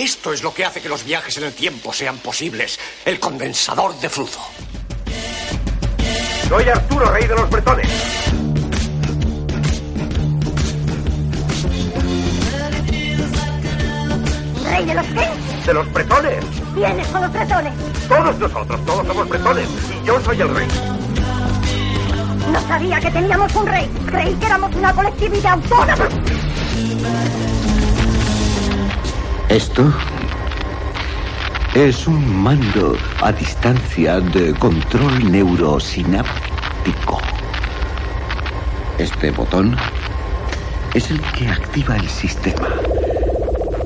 Esto es lo que hace que los viajes en el tiempo sean posibles. El condensador de flujo. Soy Arturo, rey de los bretones. ¿Rey de los qué? De los bretones. ¿Quiénes son los bretones? Todos nosotros, todos somos bretones. Y yo soy el rey. No sabía que teníamos un rey. Creí que éramos una colectividad autónoma. Esto es un mando a distancia de control neurosináptico. Este botón es el que activa el sistema.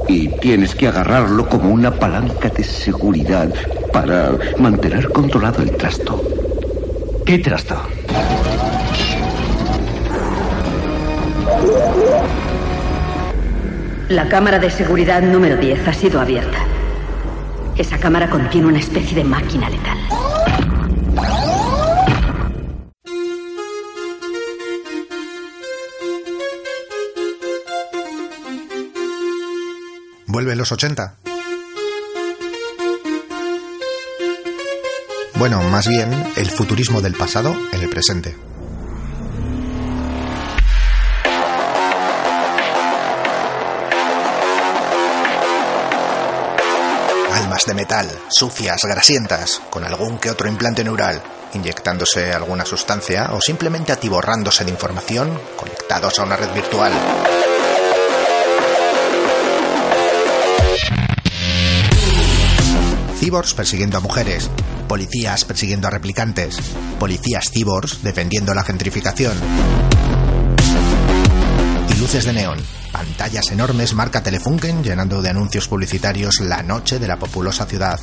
Y tienes que agarrarlo como una palanca de seguridad para mantener controlado el trasto. ¿Qué trasto? La cámara de seguridad número 10 ha sido abierta. Esa cámara contiene una especie de máquina letal. Vuelven los 80. Bueno, más bien el futurismo del pasado en el presente. De metal, sucias, grasientas, con algún que otro implante neural, inyectándose alguna sustancia o simplemente atiborrándose de información conectados a una red virtual. Cyborgs persiguiendo a mujeres, policías persiguiendo a replicantes, policías cyborgs defendiendo la gentrificación. Luces de neón, pantallas enormes marca Telefunken llenando de anuncios publicitarios la noche de la populosa ciudad,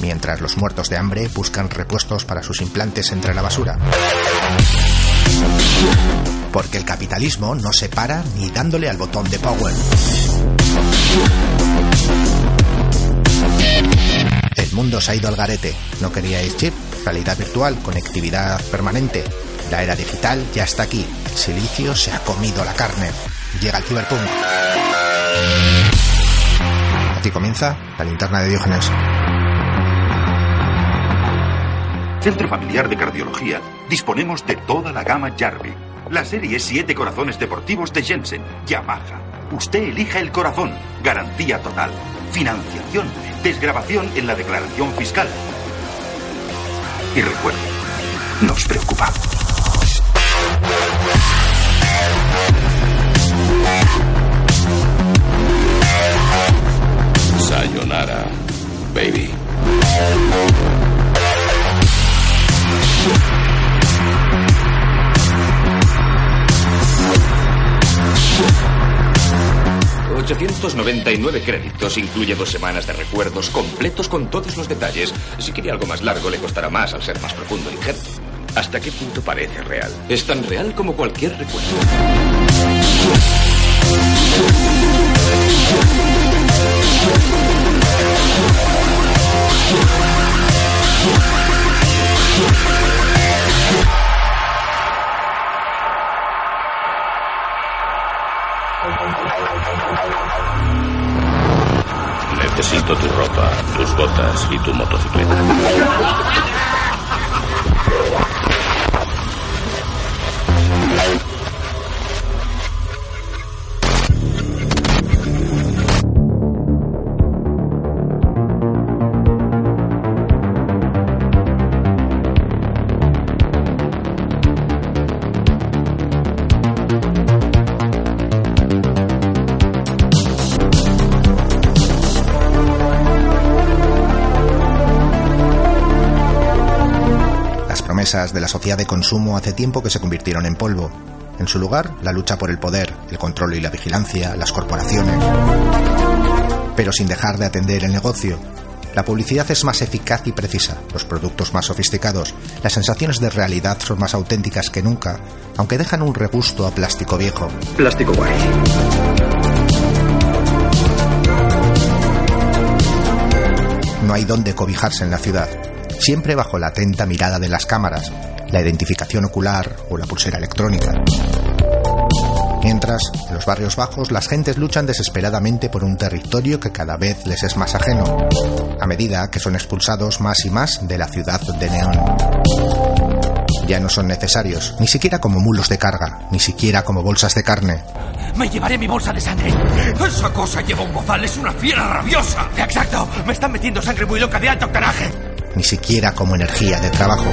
mientras los muertos de hambre buscan repuestos para sus implantes entre la basura. Porque el capitalismo no se para ni dándole al botón de power. El mundo se ha ido al garete. No queríais chip, realidad virtual, conectividad permanente. La era digital ya está aquí. Silicio se ha comido la carne. Llega el ciberpunk. Aquí comienza la linterna de Diógenes. Centro Familiar de Cardiología, disponemos de toda la gama Jarvie. La serie 7 corazones deportivos de Jensen, Yamaha. Usted elija el corazón. Garantía total. Financiación. Desgrabación en la declaración fiscal. Y recuerde, nos preocupamos. Sayonara, baby. ...899 créditos, incluye dos semanas de recuerdos completos con todos los detalles. Si quería algo más largo, le costará más al ser más profundo el injerto. ¿Hasta qué punto parece real? Es tan real como cualquier recuerdo. Necesito tu ropa, tus botas y tu motocicleta. De la sociedad de consumo hace tiempo que se convirtieron en polvo. En su lugar, la lucha por el poder, el control y la vigilancia, las corporaciones. Pero sin dejar de atender el negocio. La publicidad es más eficaz y precisa, los productos más sofisticados, las sensaciones de realidad son más auténticas que nunca, aunque dejan un regusto a plástico viejo. Plástico guay. No hay dónde cobijarse en la ciudad, siempre bajo la atenta mirada de las cámaras, la identificación ocular o la pulsera electrónica. Mientras, en los barrios bajos, las gentes luchan desesperadamente por un territorio que cada vez les es más ajeno, a medida que son expulsados más y más de la ciudad de Neón. Ya no son necesarios, ni siquiera como mulos de carga, ni siquiera como bolsas de carne. Me llevaré mi bolsa de sangre. Esa cosa lleva un bozal, es una fiera rabiosa. Exacto, me están metiendo sangre muy loca de alto octanaje. Ni siquiera como energía de trabajo.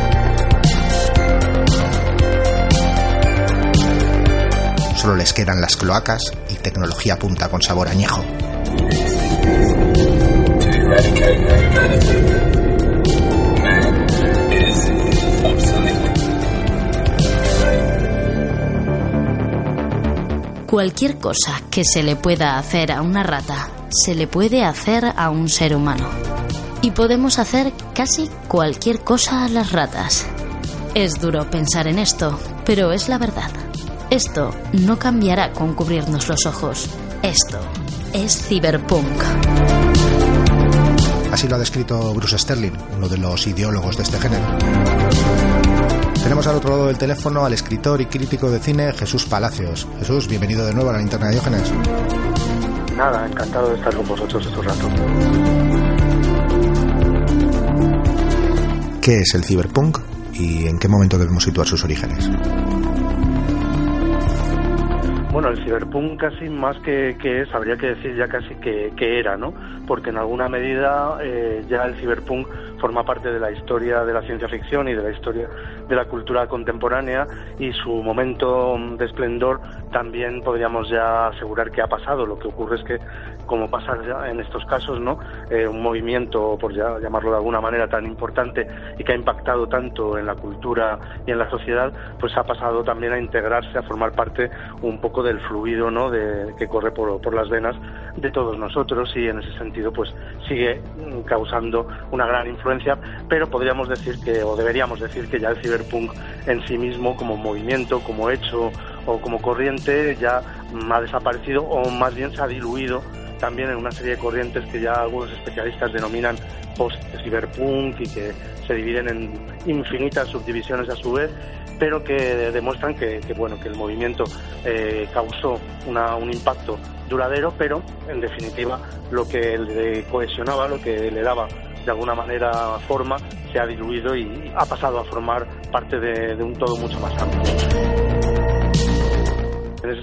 Solo les quedan las cloacas y tecnología punta con sabor añejo. Cualquier cosa que se le pueda hacer a una rata, se le puede hacer a un ser humano. Y podemos hacer casi cualquier cosa a las ratas. Es duro pensar en esto, pero es la verdad. Esto no cambiará con cubrirnos los ojos. Esto es ciberpunk. Así lo ha descrito Bruce Sterling, uno de los ideólogos de este género. Tenemos al otro lado del teléfono al escritor y crítico de cine Jesús Palacios. Jesús, bienvenido de nuevo a la linterna de Diógenes. Nada, encantado de estar con vosotros estos ratos. ¿Qué es el ciberpunk y en qué momento debemos situar sus orígenes? Bueno, el ciberpunk casi más que, es, habría que decir ya casi que, era, ¿no? Porque en alguna medida eh, ya el ciberpunk forma parte de la historia de la ciencia ficción y de la historia de la cultura contemporánea y su momento de esplendor también podríamos ya asegurar que ha pasado. Lo que ocurre es que, como pasa en estos casos, ¿no? Eh, un movimiento, por ya llamarlo de alguna manera, tan importante y que ha impactado tanto en la cultura y en la sociedad, pues ha pasado también a integrarse, a formar parte un poco del fluido ¿no? de, que corre por, por las venas de todos nosotros y en ese sentido pues sigue causando una gran influencia, pero podríamos decir que, o deberíamos decir que ya el ciberpunk en sí mismo como movimiento, como hecho o como corriente ya ha desaparecido o más bien se ha diluido también en una serie de corrientes que ya algunos especialistas denominan post-ciberpunk y que se dividen en infinitas subdivisiones a su vez, pero que demuestran que, bueno que el movimiento eh, causó un impacto duradero, pero en definitiva lo que le cohesionaba, lo que le daba de alguna manera forma, se ha diluido y ha pasado a formar parte de un todo mucho más amplio.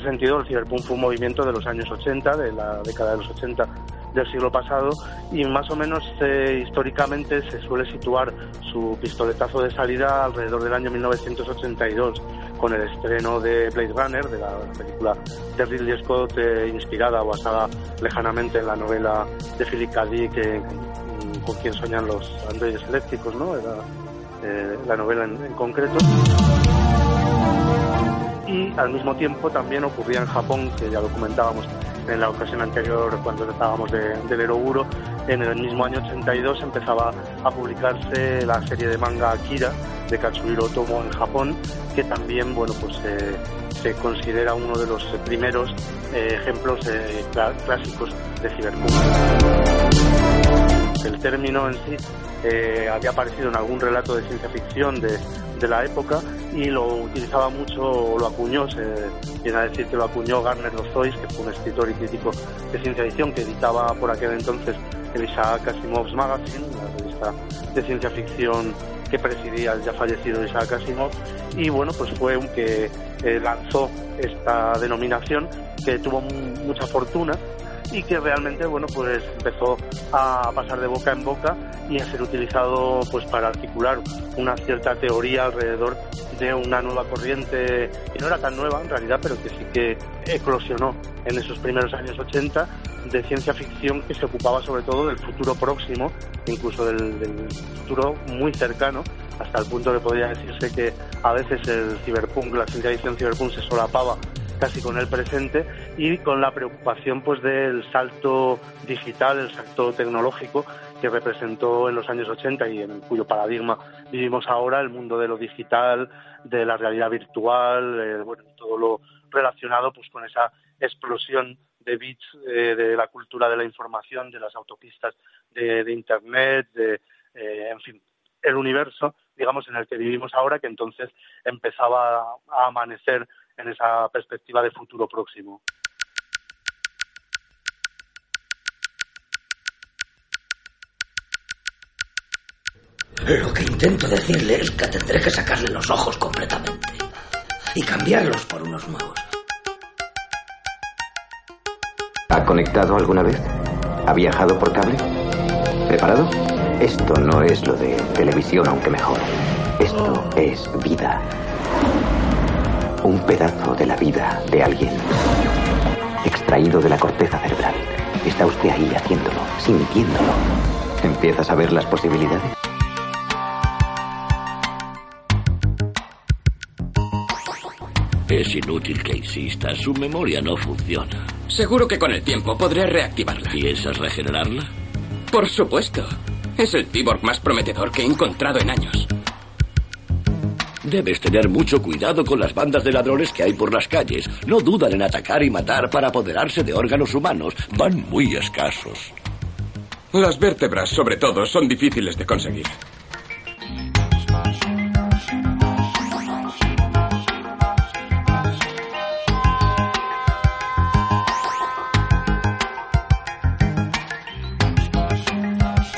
En ese sentido, el ciberpunk fue un movimiento de los años 80, de la década de los 80 del siglo pasado, y más o menos eh, históricamente se suele situar su pistoletazo de salida alrededor del año 1982, con el estreno de Blade Runner, de la película de Ridley Scott, eh, inspirada o basada lejanamente en la novela de Philip K. Dick, con quien soñan los androides eléctricos, ¿no? Era, eh, la novela en concreto y al mismo tiempo también ocurría en Japón, que ya lo comentábamos en la ocasión anterior cuando tratábamos de, del Eroguro, en el mismo año 82 empezaba a publicarse la serie de manga Akira de Katsuhiro Otomo en Japón, que también bueno pues eh, se considera uno de los primeros eh, ejemplos eh, clásicos de ciberpunk. El término en sí había aparecido en algún relato de ciencia ficción de de la época y lo utilizaba mucho, lo acuñó, se viene a decir que lo acuñó Garner Lozois, que fue un escritor y crítico de ciencia ficción que editaba por aquel entonces el Isaac Asimov's Magazine, la revista de ciencia ficción que presidía el ya fallecido Isaac Asimov. Y bueno pues fue un que eh, lanzó esta denominación que tuvo mucha fortuna y que realmente bueno pues empezó a pasar de boca en boca y a ser utilizado pues para articular una cierta teoría alrededor de una nueva corriente que no era tan nueva en realidad pero que sí que eclosionó en esos primeros años 80 de ciencia ficción que se ocupaba sobre todo del futuro próximo incluso del, futuro muy cercano hasta el punto que podría decirse que a veces el ciberpunk, la ciencia ficción ciberpunk se solapaba casi con el presente y con la preocupación pues del salto digital, el salto tecnológico que representó en los años 80 y en cuyo paradigma vivimos ahora el mundo de lo digital, de la realidad virtual, eh, bueno, todo lo relacionado pues con esa explosión de bits eh, de la cultura de la información, de las autopistas de, Internet, de, eh, en fin, el universo, digamos, en el que vivimos ahora, que entonces empezaba a amanecer en esa perspectiva de futuro próximo. Lo que intento decirle es que tendré que sacarle los ojos completamente y cambiarlos por unos nuevos. ¿Ha conectado alguna vez? ¿Ha viajado por cable? ¿Preparado? Esto no es lo de televisión, aunque mejor. Esto es vida. Un pedazo de la vida de alguien. Extraído de la corteza cerebral. Está usted ahí haciéndolo, sintiéndolo. ¿Empiezas a ver las posibilidades? Es inútil que insista, su memoria no funciona. Seguro que con el tiempo podré reactivarla. ¿Piensas regenerarla? Por supuesto. Es el cyborg más prometedor que he encontrado en años. Debes tener mucho cuidado con las bandas de ladrones que hay por las calles. No dudan en atacar y matar para apoderarse de órganos humanos. Van muy escasos. Las vértebras, sobre todo, son difíciles de conseguir.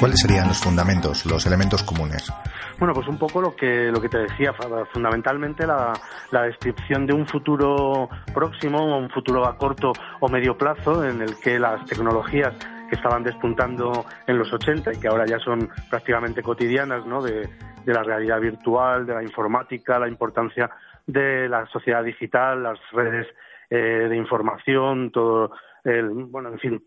¿Cuáles serían los fundamentos, los elementos comunes? Bueno, pues un poco lo que, lo que te decía, fundamentalmente la, la descripción de un futuro próximo, un futuro a corto o medio plazo, en el que las tecnologías que estaban despuntando en los 80 y que ahora ya son prácticamente cotidianas, ¿no? De, de la realidad virtual, de la informática, la importancia de la sociedad digital, las redes eh, de información, todo el, bueno, en fin,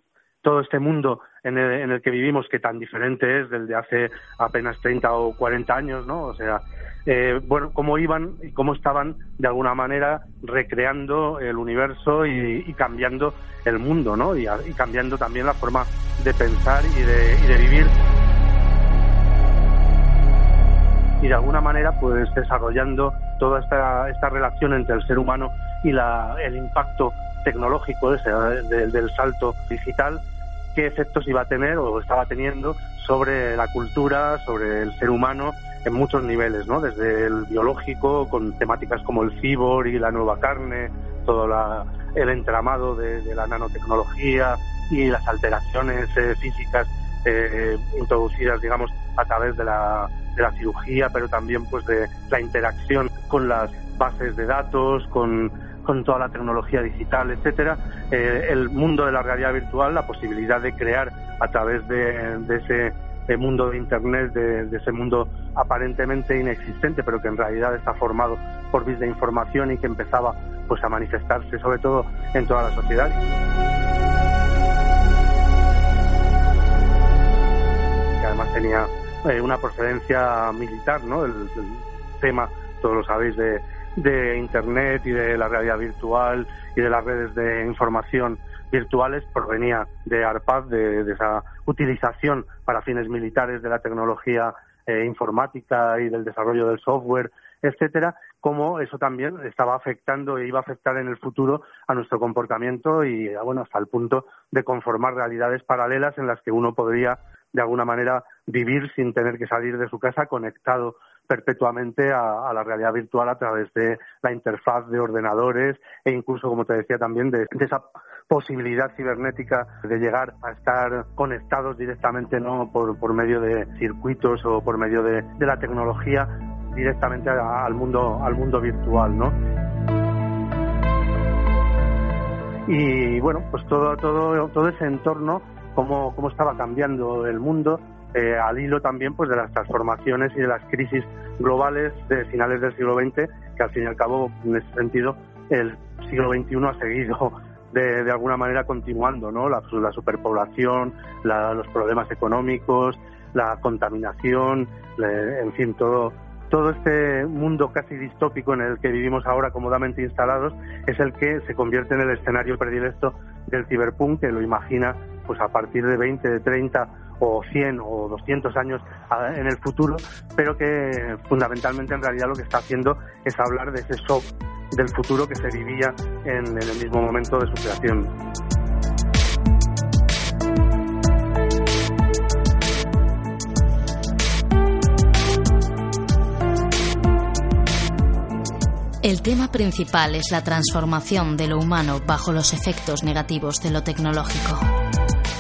todo este mundo en el, que vivimos, que tan diferente es del de hace apenas 30 o 40 años, ¿no? O sea, eh, bueno, cómo iban y cómo estaban de alguna manera recreando el universo y, cambiando el mundo, ¿no? Y, cambiando también la forma de pensar y de, y de vivir. Y de alguna manera, pues desarrollando toda esta, esta relación entre el ser humano y la, el impacto tecnológico ese, del salto digital qué efectos iba a tener o estaba teniendo sobre la cultura, sobre el ser humano en muchos niveles, ¿no? Desde el biológico, con temáticas como el cibor y la nueva carne, todo el entramado de, la nanotecnología y las alteraciones eh, físicas eh, introducidas, digamos, a través de la, de la cirugía, pero también pues de la interacción con las bases de datos, con con toda la tecnología digital, etcétera, eh, el mundo de la realidad virtual, la posibilidad de crear a través de, ese mundo de Internet, de, ese mundo aparentemente inexistente, pero que en realidad está formado por bits de información y que empezaba pues a manifestarse sobre todo en toda la sociedad. Que además tenía eh, una procedencia militar, ¿no? el tema, todos lo sabéis, de de Internet y de la realidad virtual y de las redes de información virtuales provenía de ARPAD, de, esa utilización para fines militares de la tecnología eh, informática y del desarrollo del software, etcétera, como eso también estaba afectando e iba a afectar en el futuro a nuestro comportamiento y bueno, hasta el punto de conformar realidades paralelas en las que uno podría de alguna manera vivir sin tener que salir de su casa conectado perpetuamente a, la realidad virtual a través de la interfaz de ordenadores e incluso, como te decía también, de, esa posibilidad cibernética de llegar a estar conectados directamente no por, por medio de circuitos o por medio de, la tecnología directamente al mundo al mundo virtual no y bueno pues todo todo todo ese entorno cómo, cómo estaba cambiando el mundo eh, al hilo también pues de las transformaciones y de las crisis globales de finales del siglo XX, que al fin y al cabo, en ese sentido, el siglo XXI ha seguido de, de alguna manera continuando, ¿no? La, la superpoblación, los problemas económicos, la contaminación, en fin, todo, todo este mundo casi distópico en el que vivimos ahora cómodamente instalados es el que se convierte en el escenario predilecto del ciberpunk, que lo imagina pues a partir de 20, de 30 o 100 o 200 años en el futuro, pero que fundamentalmente en realidad lo que está haciendo es hablar de ese shock del futuro que se vivía en, en el mismo momento de su creación. El tema principal es la transformación de lo humano bajo los efectos negativos de lo tecnológico,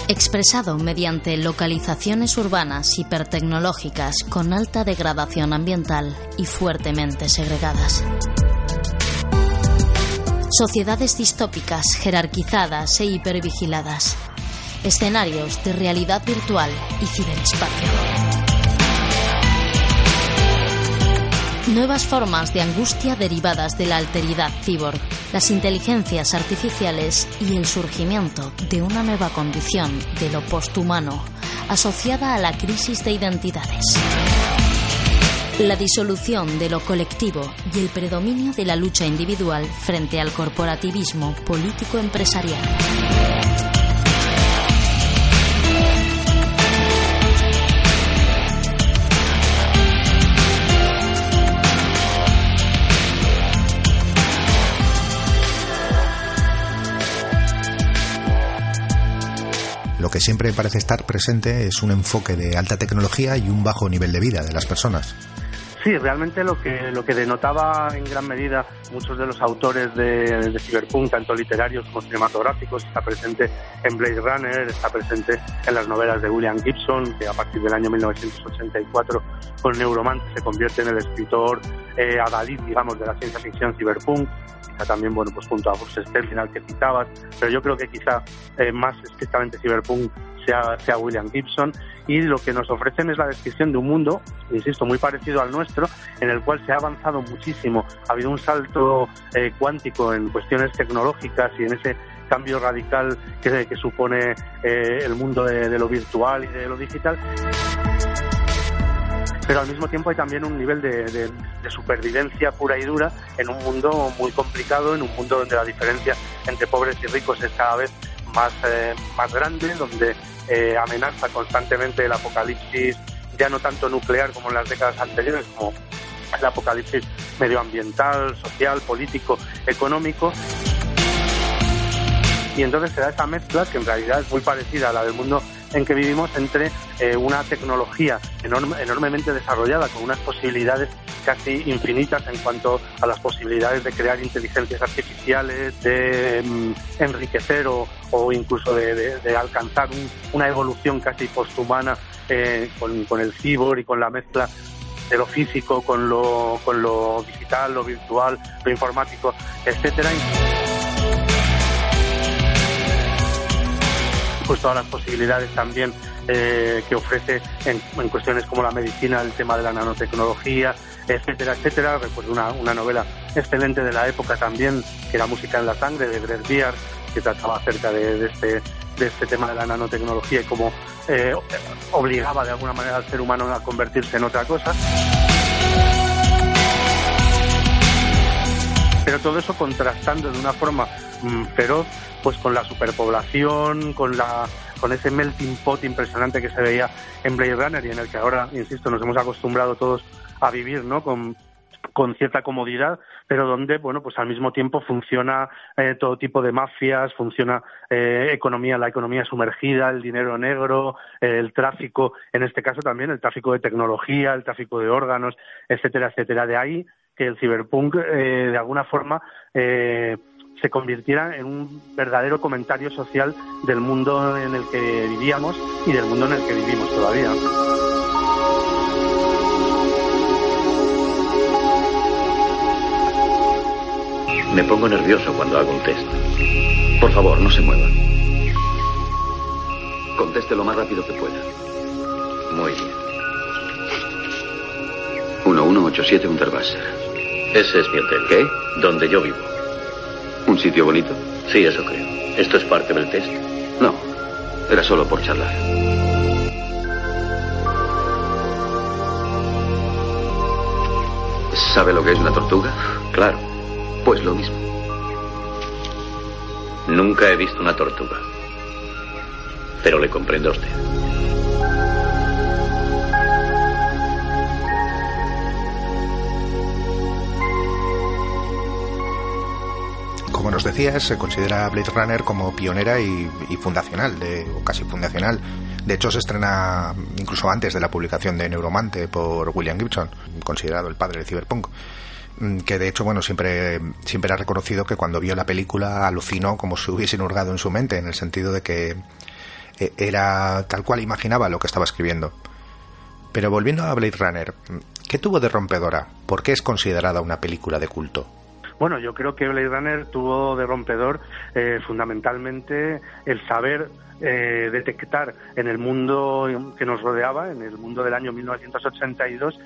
expresado mediante localizaciones urbanas hipertecnológicas con alta degradación ambiental y fuertemente segregadas. Sociedades distópicas, jerarquizadas e hipervigiladas. Escenarios de realidad virtual y ciberespacio. Nuevas formas de angustia derivadas de la alteridad cyborg, las inteligencias artificiales y el surgimiento de una nueva condición de lo posthumano asociada a la crisis de identidades. La disolución de lo colectivo y el predominio de la lucha individual frente al corporativismo político-empresarial. Lo que siempre parece estar presente es un enfoque de alta tecnología y un bajo nivel de vida de las personas. Sí, realmente lo que, lo que denotaba en gran medida muchos de los autores de, de Cyberpunk, tanto literarios como cinematográficos, está presente en Blade Runner, está presente en las novelas de William Gibson, que a partir del año 1984 con Neuromante se convierte en el escritor eh, adalid, digamos, de la ciencia ficción cyberpunk, también, bueno, pues junto a Bruce Sterling, que citabas, pero yo creo que quizá eh, más estrictamente cyberpunk sea, sea William Gibson, y lo que nos ofrecen es la descripción de un mundo, insisto, muy parecido al nuestro, en el cual se ha avanzado muchísimo, ha habido un salto eh, cuántico en cuestiones tecnológicas y en ese cambio radical que, supone eh, el mundo de lo virtual y de lo digital pero al mismo tiempo hay también un nivel de, supervivencia pura y dura en un mundo muy complicado, en un mundo donde la diferencia entre pobres y ricos es cada vez más, eh, más grande, donde eh, amenaza constantemente el apocalipsis, ya no tanto nuclear como en las décadas anteriores, como el apocalipsis medioambiental, social, político, económico. Y entonces se da esa mezcla que en realidad es muy parecida a la del mundo en que vivimos entre eh, una tecnología enorme, enormemente desarrollada con unas posibilidades casi infinitas en cuanto a las posibilidades de crear inteligencias artificiales, de mm, enriquecer o, o incluso de, alcanzar un, una evolución casi posthumana eh, con, con el cibor y con la mezcla de lo físico con lo, con lo digital, lo virtual, lo informático, etcétera. Pues todas las posibilidades también eh, que ofrece en, cuestiones como la medicina, el tema de la nanotecnología, etcétera, etcétera. Recuerdo una, una novela excelente de la época también, que era Música en la Sangre, de Greg Beard, que trataba acerca de, este, de este tema de la nanotecnología y cómo eh, obligaba de alguna manera al ser humano a convertirse en otra cosa. Pero todo eso contrastando de una forma mmm, feroz pues con la superpoblación, con la con ese melting pot impresionante que se veía en Blade Runner y en el que ahora, insisto, nos hemos acostumbrado todos a vivir, ¿no? Con, con cierta comodidad, pero donde, bueno, pues al mismo tiempo funciona eh, todo tipo de mafias, funciona eh, economía, la economía sumergida, el dinero negro, eh, el tráfico, en este caso también el tráfico de tecnología, el tráfico de órganos, etcétera, etcétera. De ahí que el ciberpunk, eh, de alguna forma, eh, se convirtiera en un verdadero comentario social del mundo en el que vivíamos y del mundo en el que vivimos todavía. Me pongo nervioso cuando hago un test. Por favor, no se mueva. Conteste lo más rápido que pueda. Muy bien. 1187 Unterwasser. Ese es mi hotel. ¿Qué? Donde yo vivo. ¿Un sitio bonito? Sí, eso creo. ¿Esto es parte del test? No. Era solo por charlar. ¿Sabe lo que es una tortuga? Claro. Pues lo mismo. Nunca he visto una tortuga. Pero le comprendo a usted. Nos decías, se considera Blade Runner como pionera y, fundacional, de, o casi fundacional. De hecho, se estrena incluso antes de la publicación de Neuromante por William Gibson, considerado el padre del cyberpunk. mm, que de hecho, bueno, siempre, siempre ha reconocido que cuando vio la película alucinó como si hubiesen hurgado en su mente, en el sentido de que eh, era tal cual imaginaba lo que estaba escribiendo. Pero volviendo a Blade Runner, ¿qué tuvo de rompedora? ¿Por qué es considerada una película de culto? Bueno, yo creo que Blade Runner tuvo de rompedor eh, fundamentalmente el saber eh, detectar en el mundo que nos rodeaba, en el mundo del año 1982,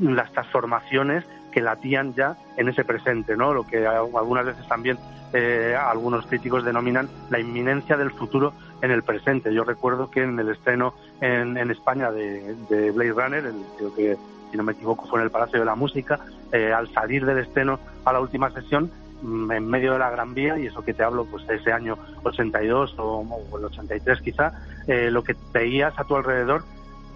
las transformaciones que latían ya en ese presente, ¿no? Lo que algunas veces también eh, algunos críticos denominan la inminencia del futuro en el presente. Yo recuerdo que en el estreno en, España de, Blade Runner, creo que si no me equivoco fue en el Palacio de la Música, eh, al salir del estreno a la última sesión, mm, en medio de la Gran Vía, y eso que te hablo pues ese año 82 o, o el 83 quizá, eh, lo que veías a tu alrededor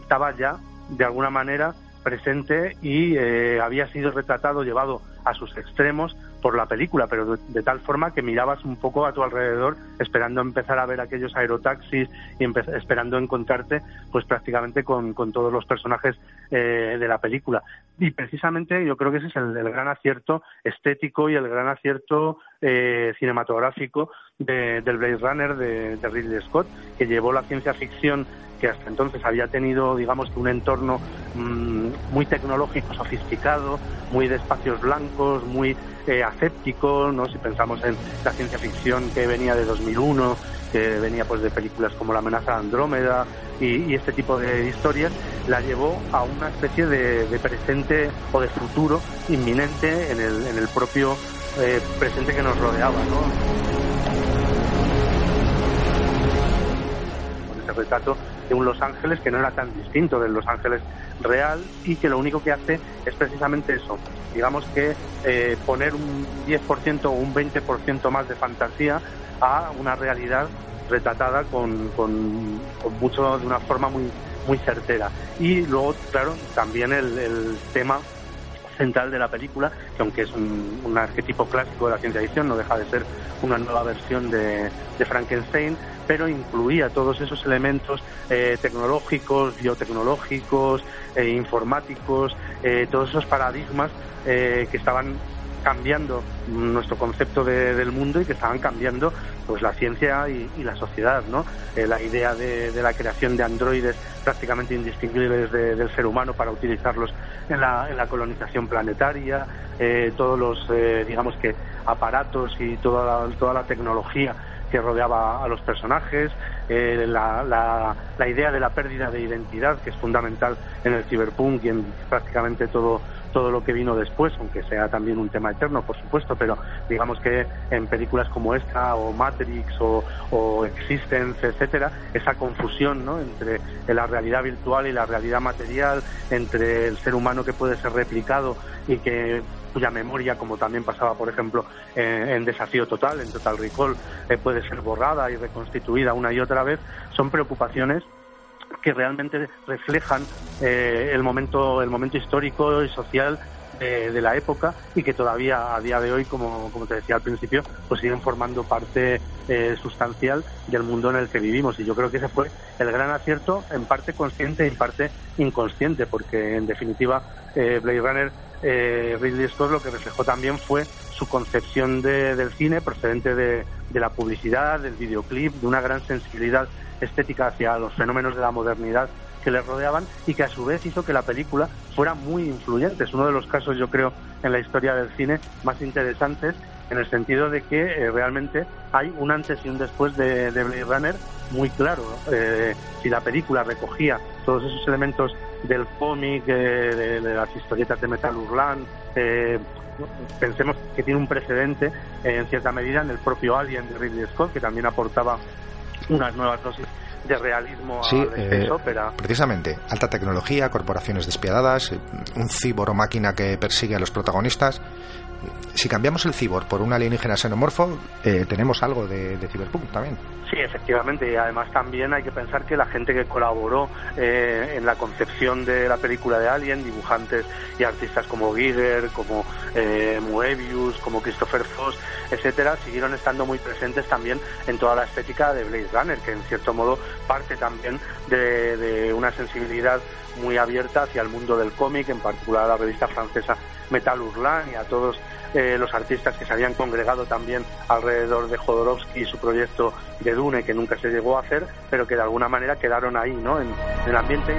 estaba ya de alguna manera presente y eh, había sido retratado, llevado a sus extremos por la película, pero de, tal forma que mirabas un poco a tu alrededor esperando empezar a ver aquellos aerotaxis y esperando encontrarte pues prácticamente con, todos los personajes eh, de la película. Y precisamente yo creo que ese es el, gran acierto estético y el gran acierto eh, cinematográfico del Blade Runner de, de Ridley Scott, que llevó la ciencia ficción que hasta entonces había tenido, digamos, un entorno mm, muy tecnológico, sofisticado, muy de espacios blancos, muy eh, ¿no? Si pensamos en la ciencia ficción que venía de 2001, que venía pues de películas como La amenaza de Andrómeda y, este tipo de historias, la llevó a una especie de, presente o de futuro inminente en el, en el propio eh, presente que nos rodeaba, ¿no? Ese retrato de un Los Ángeles que no era tan distinto del Los Ángeles real y que lo único que hace es precisamente eso, digamos que eh, poner un 10% o un 20% más de fantasía a una realidad retratada con, con, mucho de una forma muy muy certera. Y luego claro también el, el tema central de la película, que aunque es un, arquetipo clásico de la ciencia ficción, no deja de ser una nueva versión de, Frankenstein, pero incluía todos esos elementos eh, tecnológicos, biotecnológicos, eh, informáticos, eh, todos esos paradigmas que estaban cambiando nuestro concepto del mundo y que estaban cambiando pues la ciencia y, la sociedad, ¿no? Eh, la idea de, la creación de androides prácticamente indistinguibles del ser humano para utilizarlos en la, en la colonización planetaria, eh, todos los, eh, digamos que, aparatos y toda la, toda la tecnología que rodeaba a los personajes, la, la, la, idea de la pérdida de identidad, que es fundamental en el cyberpunk y en prácticamente todo todo lo que vino después, aunque sea también un tema eterno, por supuesto, pero digamos que en películas como esta, o Matrix, o, o Existence, etcétera, esa confusión ¿no? entre la realidad virtual y la realidad material, entre el ser humano que puede ser replicado y que cuya memoria, como también pasaba, por ejemplo, en, Desafío Total, en Total Recall, eh, puede ser borrada y reconstituida una y otra vez, son preocupaciones que realmente reflejan eh, el momento el momento histórico y social de, la época y que todavía a día de hoy, como, como te decía al principio, pues siguen formando parte eh, sustancial del mundo en el que vivimos. Y yo creo que ese fue el gran acierto, en parte consciente y en parte inconsciente, porque en definitiva eh, Blade Runner, eh, Ridley Scott lo que reflejó también fue su concepción del cine procedente de, de la publicidad, del videoclip, de una gran sensibilidad estética hacia los fenómenos de la modernidad que le rodeaban y que a su vez hizo que la película fuera muy influyente. Es uno de los casos, yo creo, en la historia del cine más interesantes en el sentido de que eh, realmente hay un antes y un después de, Blade Runner muy claro. Eh, si la película recogía todos esos elementos del cómic, de, las historietas de Metal Hurlan, eh, pensemos que tiene un precedente en cierta medida en el propio Alien de Ridley Scott, que también aportaba unas nuevas dosis de realismo sí, eh, precisamente alta tecnología corporaciones despiadadas un cibor o máquina que persigue a los protagonistas si cambiamos el cibor por un alienígena xenomorfo, eh, tenemos algo de, de Cyberpunk también. Sí, efectivamente, y además también hay que pensar que la gente que colaboró eh, en la concepción de la película de Alien, dibujantes y artistas como Giger, como eh, Moebius, como Christopher Foss, etcétera, siguieron estando muy presentes también en toda la estética de Blade Runner, que en cierto modo parte también de, de una sensibilidad muy abierta hacia el mundo del cómic, en particular a la revista francesa Metal Hurlan y a todos eh, los artistas que se habían congregado también alrededor de Jodorowsky y su proyecto de Dune, que nunca se llegó a hacer, pero que de alguna manera quedaron ahí, ¿no? En, en el ambiente.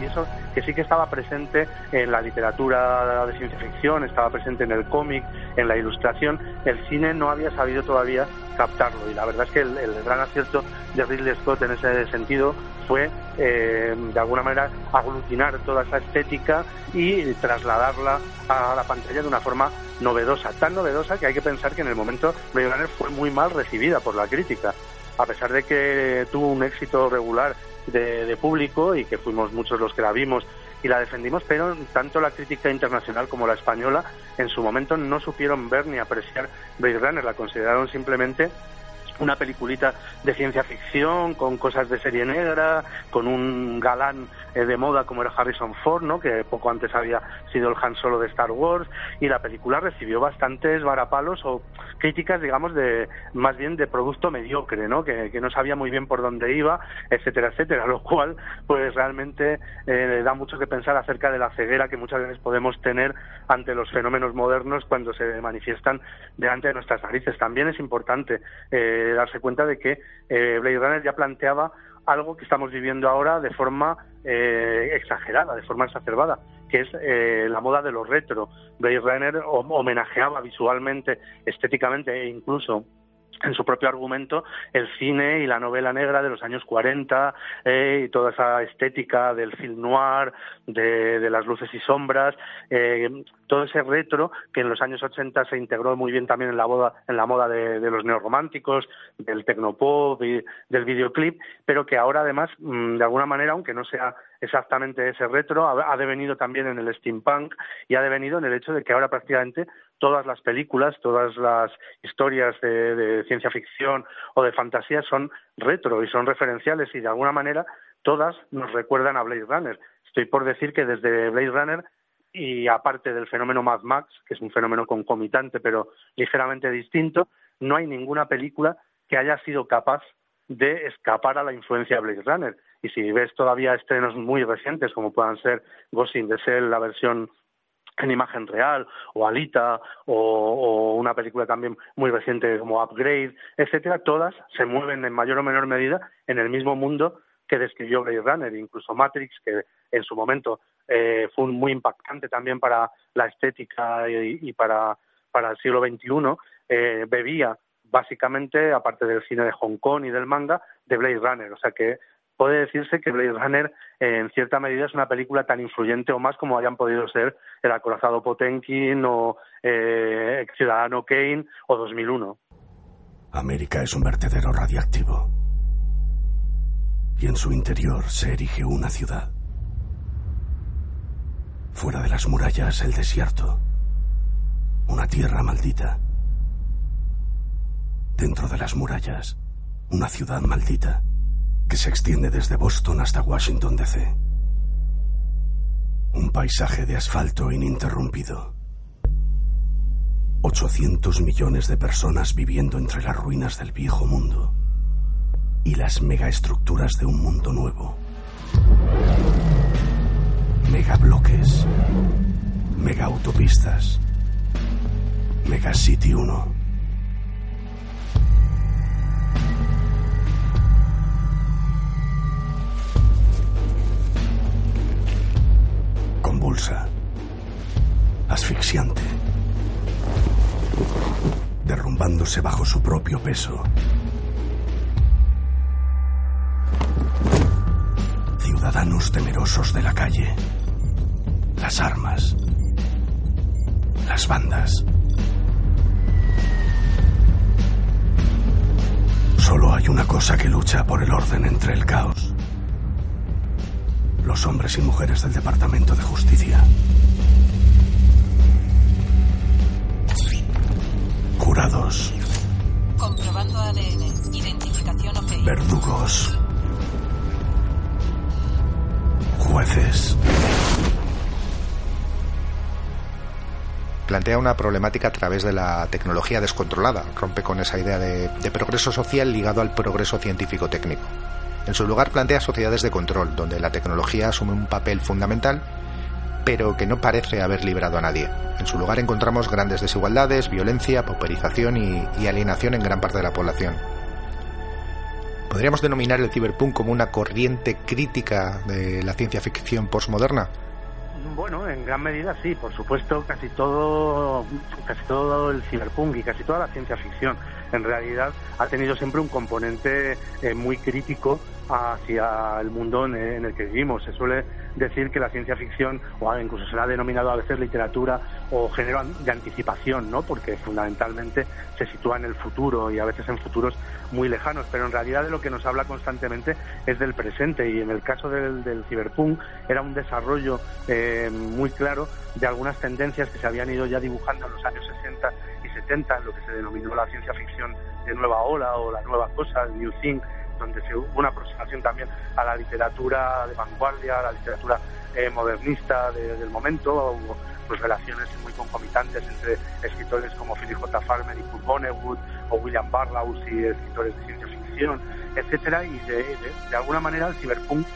Y eso que sí que estaba presente en la literatura de ciencia ficción, estaba presente en el cómic, en la ilustración. El cine no había sabido todavía captarlo y la verdad es que el, gran acierto de Ridley Scott en ese sentido fue eh, de alguna manera aglutinar toda esa estética y trasladarla a la pantalla de una forma novedosa, tan novedosa que hay que pensar que en el momento Blade Runner fue muy mal recibida por la crítica, a pesar de que tuvo un éxito regular de, de público y que fuimos muchos los que la vimos y la defendimos, pero tanto la crítica internacional como la española en su momento no supieron ver ni apreciar Blade Runner, la consideraron simplemente una peliculita de ciencia ficción con cosas de serie negra, con un galán eh, de moda como era Harrison Ford, ¿no? que poco antes había sido el Han Solo de Star Wars, y la película recibió bastantes varapalos o críticas, digamos, de más bien de producto mediocre, ¿no? Que, que no sabía muy bien por dónde iba, etcétera, etcétera, lo cual pues realmente eh, da mucho que pensar acerca de la ceguera que muchas veces podemos tener ante los fenómenos modernos cuando se manifiestan delante de nuestras narices. También es importante eh, darse cuenta de que eh, Blade Runner ya planteaba algo que estamos viviendo ahora de forma eh, exagerada, de forma exacerbada, que es eh, la moda de lo retro. Blade Runner homenajeaba visualmente, estéticamente e incluso en su propio argumento el cine y la novela negra de los años 40 eh, y toda esa estética del film noir, de, de las luces y sombras, eh, todo ese retro que en los años 80 se integró muy bien también en la, boda, en la moda de, de los neorrománticos, del tecnopop y del videoclip, pero que ahora además, mmm, de alguna manera, aunque no sea exactamente ese retro, ha devenido también en el steampunk y ha devenido en el hecho de que ahora prácticamente todas las películas, todas las historias de, de, ciencia ficción o de fantasía son retro y son referenciales y de alguna manera todas nos recuerdan a Blade Runner. Estoy por decir que desde Blade Runner y aparte del fenómeno Mad Max, que es un fenómeno concomitante pero ligeramente distinto, no hay ninguna película que haya sido capaz de escapar a la influencia de Blade Runner. Y si ves todavía estrenos muy recientes, como puedan ser Ghost in the Shell, la versión en imagen real, o Alita, o, una película también muy reciente como Upgrade, etcétera, todas se mueven en mayor o menor medida en el mismo mundo que describió Blade Runner, incluso Matrix, que en su momento eh, fue muy impactante también para la estética y, y para, para el siglo XXI, eh, bebía básicamente, aparte del cine de Hong Kong y del manga, de Blade Runner. O sea que puede decirse que Blade Runner en cierta medida es una película tan influyente o más como hayan podido ser El acorazado Potenkin o eh, Ciudadano Kane o 2001. América es un vertedero radiactivo y en su interior se erige una ciudad. Fuera de las murallas el desierto, una tierra maldita. Dentro de las murallas, una ciudad maldita que se extiende desde Boston hasta Washington, D.C. Un paisaje de asfalto ininterrumpido. 800 millones de personas viviendo entre las ruinas del viejo mundo y las megaestructuras de un mundo nuevo. Megabloques, megaautopistas, Megacity 1. Convulsa, asfixiante, derrumbándose bajo su propio peso. Ciudadanos temerosos de la calle, las armas, las bandas. Solo hay una cosa que lucha por el orden entre el caos los hombres y mujeres del Departamento de Justicia. Jurados. Comprobando ADN. Identificación ok. Verdugos. Jueces. plantea una problemática a través de la tecnología descontrolada, rompe con esa idea de, de progreso social ligado al progreso científico-técnico. En su lugar plantea sociedades de control, donde la tecnología asume un papel fundamental, pero que no parece haber librado a nadie. En su lugar encontramos grandes desigualdades, violencia, pauperización y, y alienación en gran parte de la población. ¿Podríamos denominar el ciberpunk como una corriente crítica de la ciencia ficción postmoderna? Bueno, en gran medida sí, por supuesto, casi todo, casi todo el ciberpunk y casi toda la ciencia ficción en realidad ha tenido siempre un componente eh, muy crítico hacia el mundo en, el que vivimos. Se suele decir que la ciencia ficción, o incluso se la ha denominado a veces literatura o género de anticipación, ¿no? Porque fundamentalmente se sitúa en el futuro y a veces en futuros muy lejanos, pero en realidad de lo que nos habla constantemente es del presente y en el caso del, del ciberpunk era un desarrollo eh, muy claro de algunas tendencias que se habían ido ya dibujando en los años 60 y 70 en lo que se denominó la ciencia ficción de nueva ola o la nueva cosa, el New Thing, donde se hubo una aproximación también a la literatura de vanguardia, a la literatura eh, modernista de, del momento, hubo pues relaciones muy concomitantes entre escritores como Philip J. Farmer y Kurt Vonnegut, o William Barlow y escritores de ciencia ficción, etcétera, y de, de, de alguna manera el ciberpunk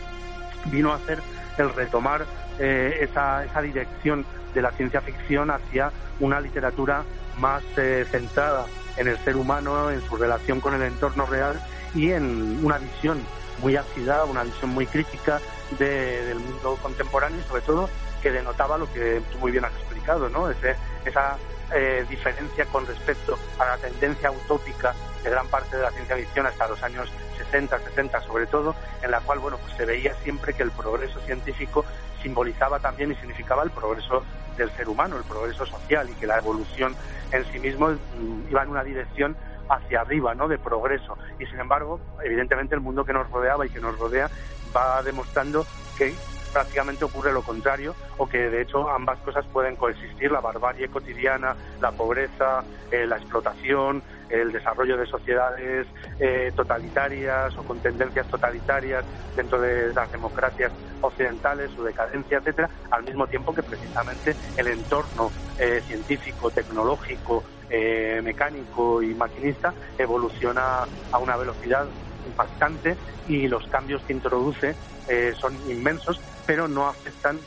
vino a hacer el retomar eh, esa, esa dirección de la ciencia ficción hacia una literatura más eh, centrada en el ser humano, en su relación con el entorno real y en una visión muy ácida, una visión muy crítica de, del mundo contemporáneo y sobre todo que denotaba lo que tú muy bien has explicado, ¿no? Ese, esa eh, diferencia con respecto a la tendencia utópica de gran parte de la ciencia ficción hasta los años 60, 60 sobre todo, en la cual bueno pues se veía siempre que el progreso científico simbolizaba también y significaba el progreso del ser humano, el progreso social y que la evolución en sí mismo mm, iba en una dirección hacia arriba, ¿no? De progreso. Y sin embargo, evidentemente el mundo que nos rodeaba y que nos rodea va demostrando que prácticamente ocurre lo contrario o que de hecho ambas cosas pueden coexistir, la barbarie cotidiana, la pobreza, eh, la explotación, el desarrollo de sociedades eh, totalitarias o con tendencias totalitarias dentro de las democracias occidentales, su decadencia, etcétera, al mismo tiempo que precisamente el entorno eh, científico, tecnológico, eh, mecánico y maquinista evoluciona a una velocidad impactante y los cambios que introduce son inmensos, pero no afectan,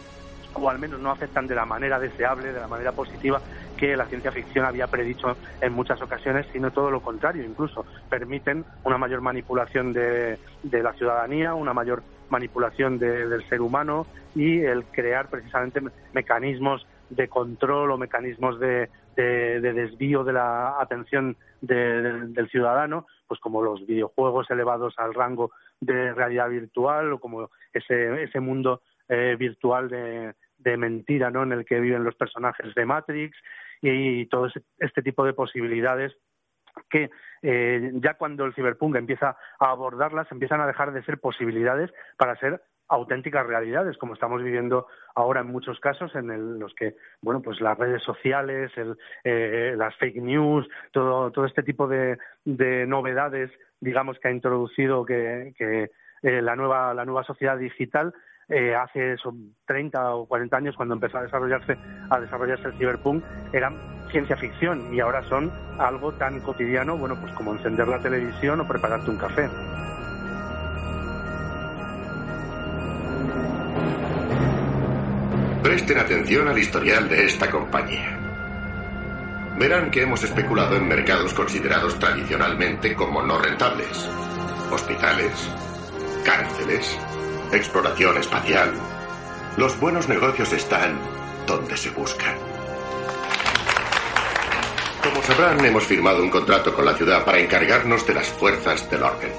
o al menos no afectan de la manera deseable, de la manera positiva que la ciencia ficción había predicho en muchas ocasiones, sino todo lo contrario, incluso permiten una mayor manipulación de, de la ciudadanía, una mayor manipulación de, del ser humano y el crear precisamente mecanismos de control o mecanismos de, de, de desvío de la atención de, del ciudadano, pues como los videojuegos elevados al rango de realidad virtual o como ese, ese mundo eh, virtual de, de mentira ¿no? en el que viven los personajes de Matrix y, todo este tipo de posibilidades que eh, ya cuando el ciberpunk empieza a abordarlas empiezan a dejar de ser posibilidades para ser auténticas realidades, como estamos viviendo ahora en muchos casos, en el, los que, bueno, pues las redes sociales, el, eh, las fake news, todo, todo este tipo de, de novedades, digamos, que ha introducido que, que eh, la, nueva, la nueva sociedad digital, eh, hace son 30 o 40 años, cuando empezó a desarrollarse, a desarrollarse el ciberpunk, eran ciencia ficción y ahora son algo tan cotidiano, bueno, pues como encender la televisión o prepararte un café. Presten atención al historial de esta compañía. Verán que hemos especulado en mercados considerados tradicionalmente como no rentables. Hospitales, cárceles, exploración espacial. Los buenos negocios están donde se buscan. Como sabrán, hemos firmado un contrato con la ciudad para encargarnos de las fuerzas del orden.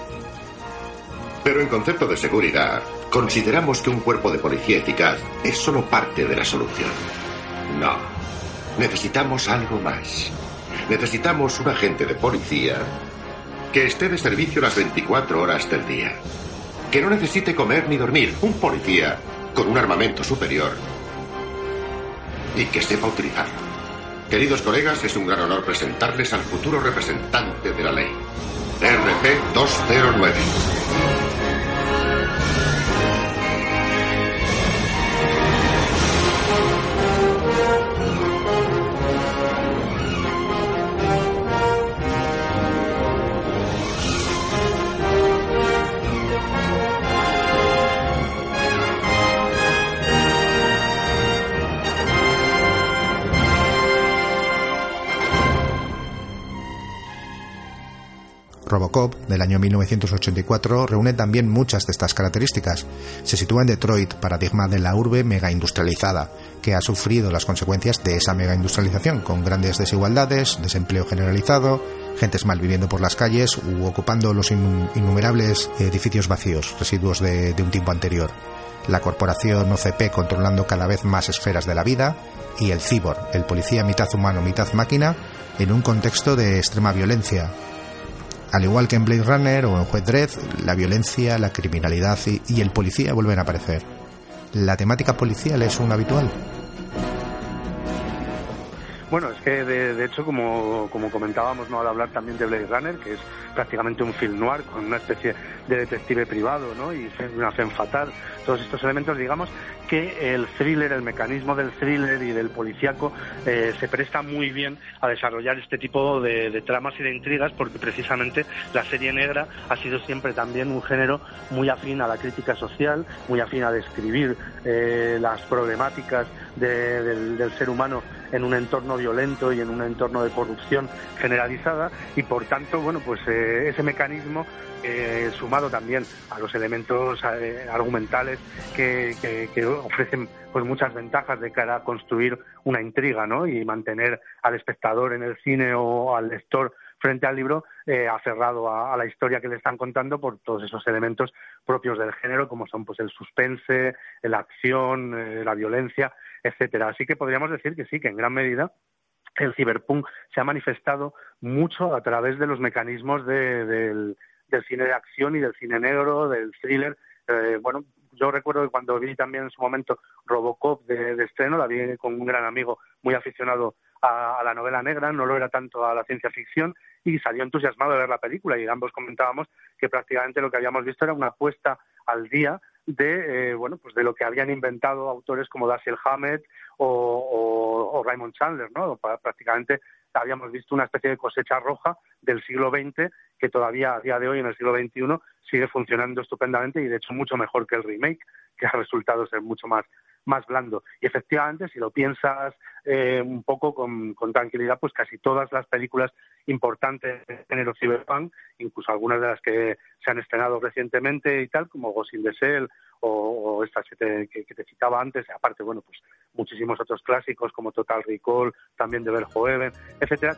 Pero en concepto de seguridad, consideramos que un cuerpo de policía eficaz es solo parte de la solución. No. Necesitamos algo más. Necesitamos un agente de policía que esté de servicio las 24 horas del día. Que no necesite comer ni dormir. Un policía con un armamento superior y que sepa utilizarlo. Queridos colegas, es un gran honor presentarles al futuro representante de la ley. RP 209. Robocop, del año 1984, reúne también muchas de estas características. Se sitúa en Detroit, paradigma de la urbe mega industrializada, que ha sufrido las consecuencias de esa mega industrialización, con grandes desigualdades, desempleo generalizado, gentes mal viviendo por las calles u ocupando los innumerables edificios vacíos, residuos de, de un tiempo anterior. La corporación OCP controlando cada vez más esferas de la vida y el cyborg, el policía mitad humano, mitad máquina, en un contexto de extrema violencia. Al igual que en Blade Runner o en Juez Dredd, la violencia, la criminalidad y, el policía vuelven a aparecer. ¿La temática policial es un habitual? Bueno, es que de, hecho, como, como, comentábamos ¿no? al hablar también de Blade Runner, que es prácticamente un film noir con una especie de detective privado ¿no? y una fe fatal, todos estos elementos, digamos, que el thriller, el mecanismo del thriller y del policíaco eh, se presta muy bien a desarrollar este tipo de, tramas y de intrigas porque precisamente la serie negra ha sido siempre también un género muy afín a la crítica social, muy afín a describir eh, las problemáticas del, ser humano en un entorno violento y en un entorno de corrupción generalizada y por tanto bueno pues eh, ese mecanismo eh, sumado también a los elementos eh, argumentales que, ofrecen pues muchas ventajas de cara a construir una intriga ¿no? y mantener al espectador en el cine o al lector frente al libro eh, aferrado a, la historia que le están contando por todos esos elementos propios del género como son pues el suspense, la acción, la violencia, etcétera. Así que podríamos decir que sí, que en gran medida el ciberpunk se ha manifestado mucho a través de los mecanismos del, del cine de acción y del cine negro, del thriller. Eh, bueno, yo recuerdo que cuando vi también en su momento Robocop de, estreno, la vi con un gran amigo muy aficionado a, la novela negra, no lo era tanto a la ciencia ficción, y salió entusiasmado de ver la película y ambos comentábamos que prácticamente lo que habíamos visto era una apuesta al día de eh, bueno pues de lo que habían inventado autores como Dashiell Hammett o, o, Raymond Chandler, ¿no? Prácticamente habíamos visto una especie de cosecha roja del siglo XX que todavía a día de hoy en el siglo XXI sigue funcionando estupendamente y de hecho mucho mejor que el remake, que ha resultado ser mucho más más blando. Y efectivamente, si lo piensas eh, un poco con, tranquilidad, pues casi todas las películas importantes de género cyberpunk, incluso algunas de las que se han estrenado recientemente y tal, como Ghost in the Shell o, estas que te, citaba antes, aparte, bueno, pues muchísimos otros clásicos como Total Recall, también de Verhoeven, etcétera,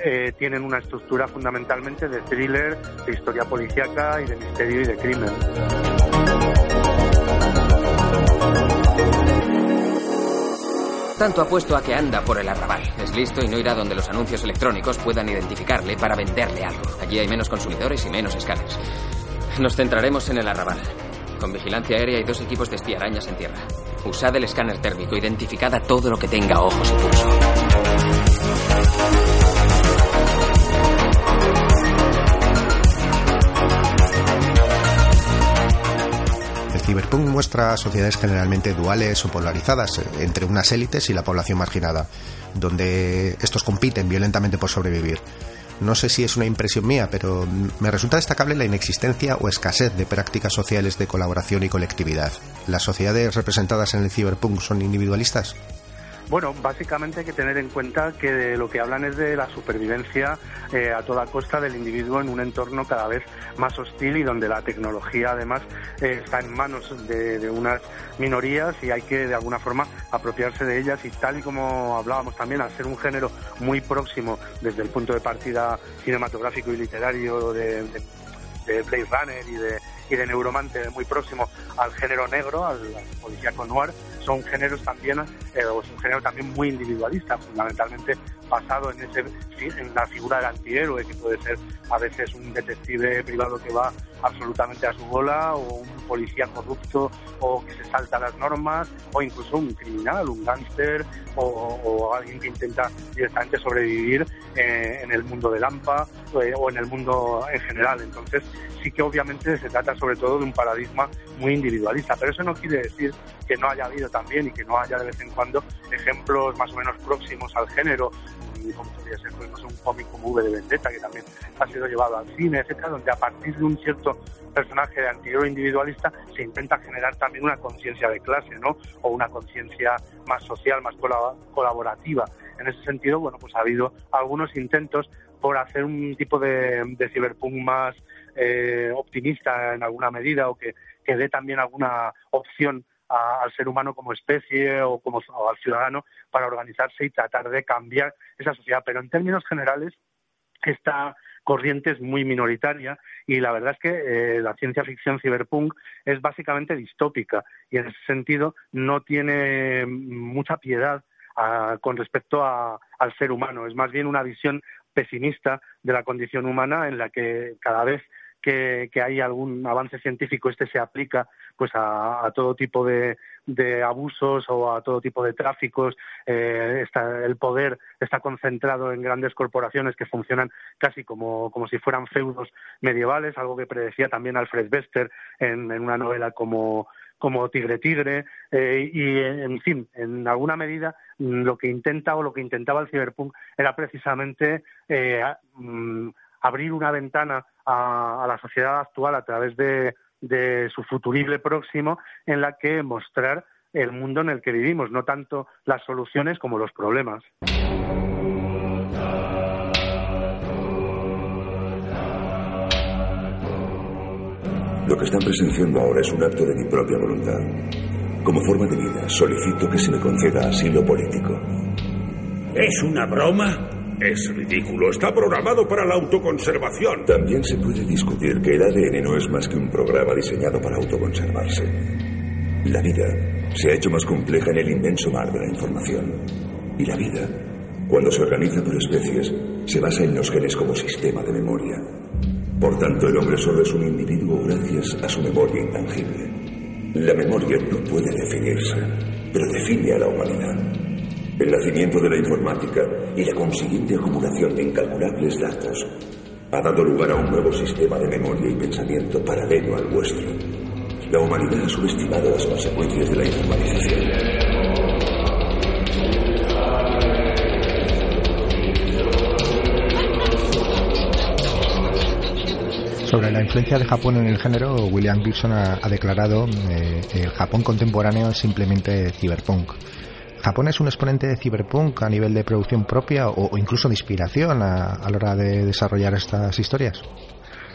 eh, tienen una estructura fundamentalmente de thriller, de historia policíaca y de misterio y de crimen. Tanto apuesto a que anda por el arrabal. Es listo y no irá donde los anuncios electrónicos puedan identificarle para venderle algo. Allí hay menos consumidores y menos escáneres. Nos centraremos en el arrabal. Con vigilancia aérea y dos equipos de espiarañas en tierra. Usad el escáner térmico, identificad a todo lo que tenga ojos y pulso. Cyberpunk muestra sociedades generalmente duales o polarizadas eh, entre unas élites y la población marginada, donde estos compiten violentamente por sobrevivir. No sé si es una impresión mía, pero me resulta destacable la inexistencia o escasez de prácticas sociales de colaboración y colectividad. ¿Las sociedades representadas en el Cyberpunk son individualistas? Bueno, básicamente hay que tener en cuenta que lo que hablan es de la supervivencia eh, a toda costa del individuo en un entorno cada vez más hostil y donde la tecnología además eh, está en manos de, unas minorías y hay que de alguna forma apropiarse de ellas. Y tal y como hablábamos también, al ser un género muy próximo desde el punto de partida cinematográfico y literario de, de Blade Runner y de, y de Neuromante muy próximo al género negro, al, policía con noir, son géneros también, eh, o es un género también muy individualista, fundamentalmente basado en, ese, en la figura del antihéroe, que puede ser a veces un detective privado que va absolutamente a su bola, o un policía corrupto, o que se salta las normas, o incluso un criminal, un gángster, o, alguien que intenta directamente sobrevivir eh, en el mundo del AMPA eh, o en el mundo en general. Entonces, sí que obviamente se trata sobre todo de un paradigma muy individualista, pero eso no quiere decir que no haya habido también y que no haya de vez en cuando ejemplos más o menos próximos al género, como podría ser pues, un cómic como V de Vendetta, que también ha sido llevado al cine, etcétera, donde a partir de un cierto personaje de antihéroe individualista se intenta generar también una conciencia de clase, ¿no? O una conciencia más social, más colaborativa. En ese sentido, bueno, pues ha habido algunos intentos por hacer un tipo de, de cyberpunk más eh, optimista en alguna medida o que, que dé también alguna opción a- al ser humano como especie o, como, o al ciudadano para organizarse y tratar de cambiar esa sociedad. Pero en términos generales, esta corriente es muy minoritaria y la verdad es que eh, la ciencia ficción cyberpunk es básicamente distópica y en ese sentido no tiene mucha piedad ah, con respecto a- al ser humano. Es más bien una visión pesimista de la condición humana en la que cada vez que, hay algún avance científico este se aplica pues a, todo tipo de, de abusos o a todo tipo de tráficos. Eh, está, el poder está concentrado en grandes corporaciones que funcionan casi como, como si fueran feudos medievales algo que predecía también Alfred Bester en, en una novela como como Tigre Tigre. Eh, y en fin en alguna medida mm, lo que intenta o lo que intentaba el cyberpunk era precisamente eh, mm, abrir una ventana a, a la sociedad actual a través de, de su futurible próximo en la que mostrar el mundo en el que vivimos, no tanto las soluciones como los problemas. Lo que están presenciando ahora es un acto de mi propia voluntad. Como forma de vida, solicito que se me conceda asilo político. ¿Es una broma? Es ridículo. Está programado para la autoconservación. También se puede discutir que el ADN no es más que un programa diseñado para autoconservarse. La vida se ha hecho más compleja en el inmenso mar de la información. Y la vida, cuando se organiza por especies, se basa en los genes como sistema de memoria. Por tanto, el hombre solo es un individuo gracias a su memoria intangible. La memoria no puede definirse, pero define a la humanidad. El nacimiento de la informática y la consiguiente acumulación de incalculables datos ha dado lugar a un nuevo sistema de memoria y pensamiento paralelo al vuestro. La humanidad ha subestimado las consecuencias de la informatización. Sobre la influencia de Japón en el género, William Gibson ha, declarado eh, el Japón contemporáneo es simplemente cyberpunk. ¿Japón es un exponente de cyberpunk a nivel de producción propia o, incluso de inspiración a, a la hora de desarrollar estas historias?